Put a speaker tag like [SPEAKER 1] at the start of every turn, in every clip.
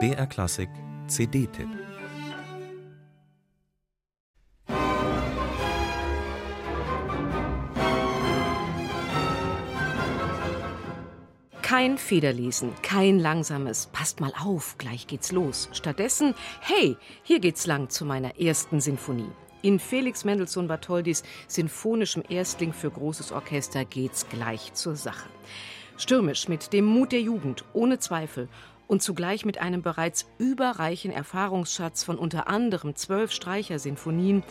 [SPEAKER 1] BR Klassik CD-Tipp
[SPEAKER 2] Kein Federlesen, kein langsames, passt mal auf, gleich geht's los. Stattdessen, hey, hier geht's lang zu meiner ersten Sinfonie. In Felix Mendelssohn Bartholdis sinfonischem Erstling für großes Orchester geht's gleich zur Sache. Stürmisch, mit dem Mut der Jugend, ohne Zweifel und zugleich mit einem bereits überreichen Erfahrungsschatz von unter anderem zwölf Streichersinfonien,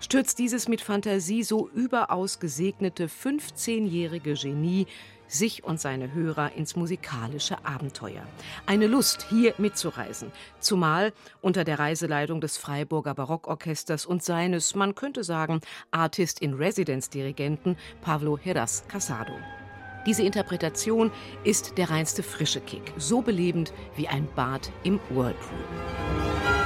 [SPEAKER 2] stürzt dieses mit Fantasie so überaus gesegnete 15-jährige Genie sich und seine Hörer ins musikalische Abenteuer. Eine Lust, hier mitzureisen, zumal unter der Reiseleitung des Freiburger Barockorchesters und seines, man könnte sagen, Artist-in-Residence-Dirigenten Pablo Heras Casado. Diese Interpretation ist der reinste frische Kick, so belebend wie ein Bad im Whirlpool.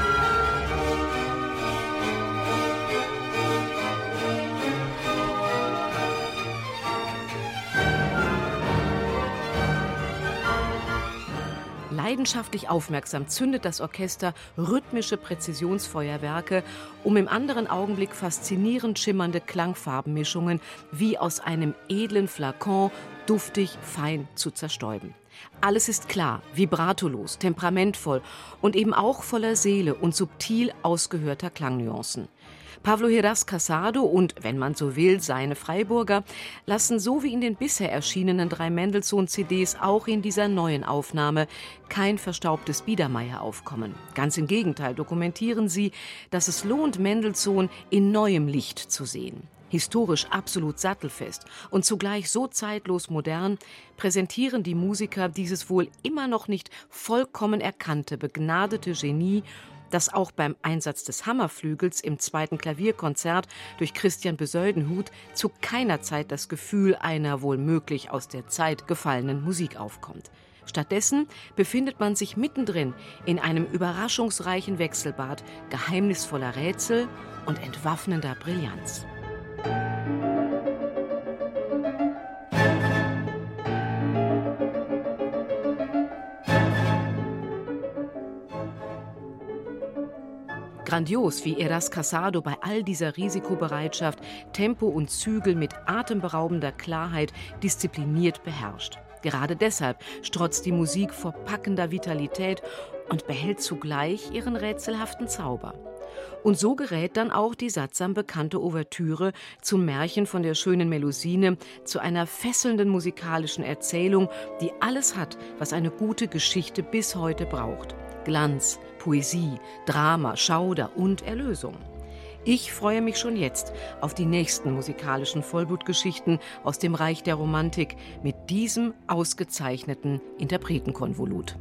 [SPEAKER 2] Leidenschaftlich aufmerksam zündet das Orchester rhythmische Präzisionsfeuerwerke, um im anderen Augenblick faszinierend schimmernde Klangfarbenmischungen wie aus einem edlen Flakon duftig fein zu zerstäuben. Alles ist klar, vibratolos, temperamentvoll und eben auch voller Seele und subtil ausgehörter Klangnuancen. Pablo Heras Casado und, wenn man so will, seine Freiburger lassen so wie in den bisher erschienenen drei Mendelssohn-CDs auch in dieser neuen Aufnahme kein verstaubtes Biedermeier aufkommen. Ganz im Gegenteil dokumentieren sie, dass es lohnt, Mendelssohn in neuem Licht zu sehen historisch absolut sattelfest und zugleich so zeitlos modern, präsentieren die Musiker dieses wohl immer noch nicht vollkommen erkannte, begnadete Genie das auch beim Einsatz des Hammerflügels im zweiten Klavierkonzert durch Christian Besoldenhut zu keiner Zeit das Gefühl einer wohl möglich aus der Zeit gefallenen Musik aufkommt. Stattdessen befindet man sich mittendrin in einem überraschungsreichen Wechselbad geheimnisvoller Rätsel und entwaffnender Brillanz. Grandios, wie Eras Casado bei all dieser Risikobereitschaft Tempo und Zügel mit atemberaubender Klarheit diszipliniert beherrscht. Gerade deshalb strotzt die Musik vor packender Vitalität und behält zugleich ihren rätselhaften Zauber. Und so gerät dann auch die sattsam bekannte Ouvertüre zum Märchen von der schönen Melusine zu einer fesselnden musikalischen Erzählung, die alles hat, was eine gute Geschichte bis heute braucht. Glanz, Poesie, Drama, Schauder und Erlösung. Ich freue mich schon jetzt auf die nächsten musikalischen Vollblutgeschichten aus dem Reich der Romantik mit diesem ausgezeichneten Interpretenkonvolut.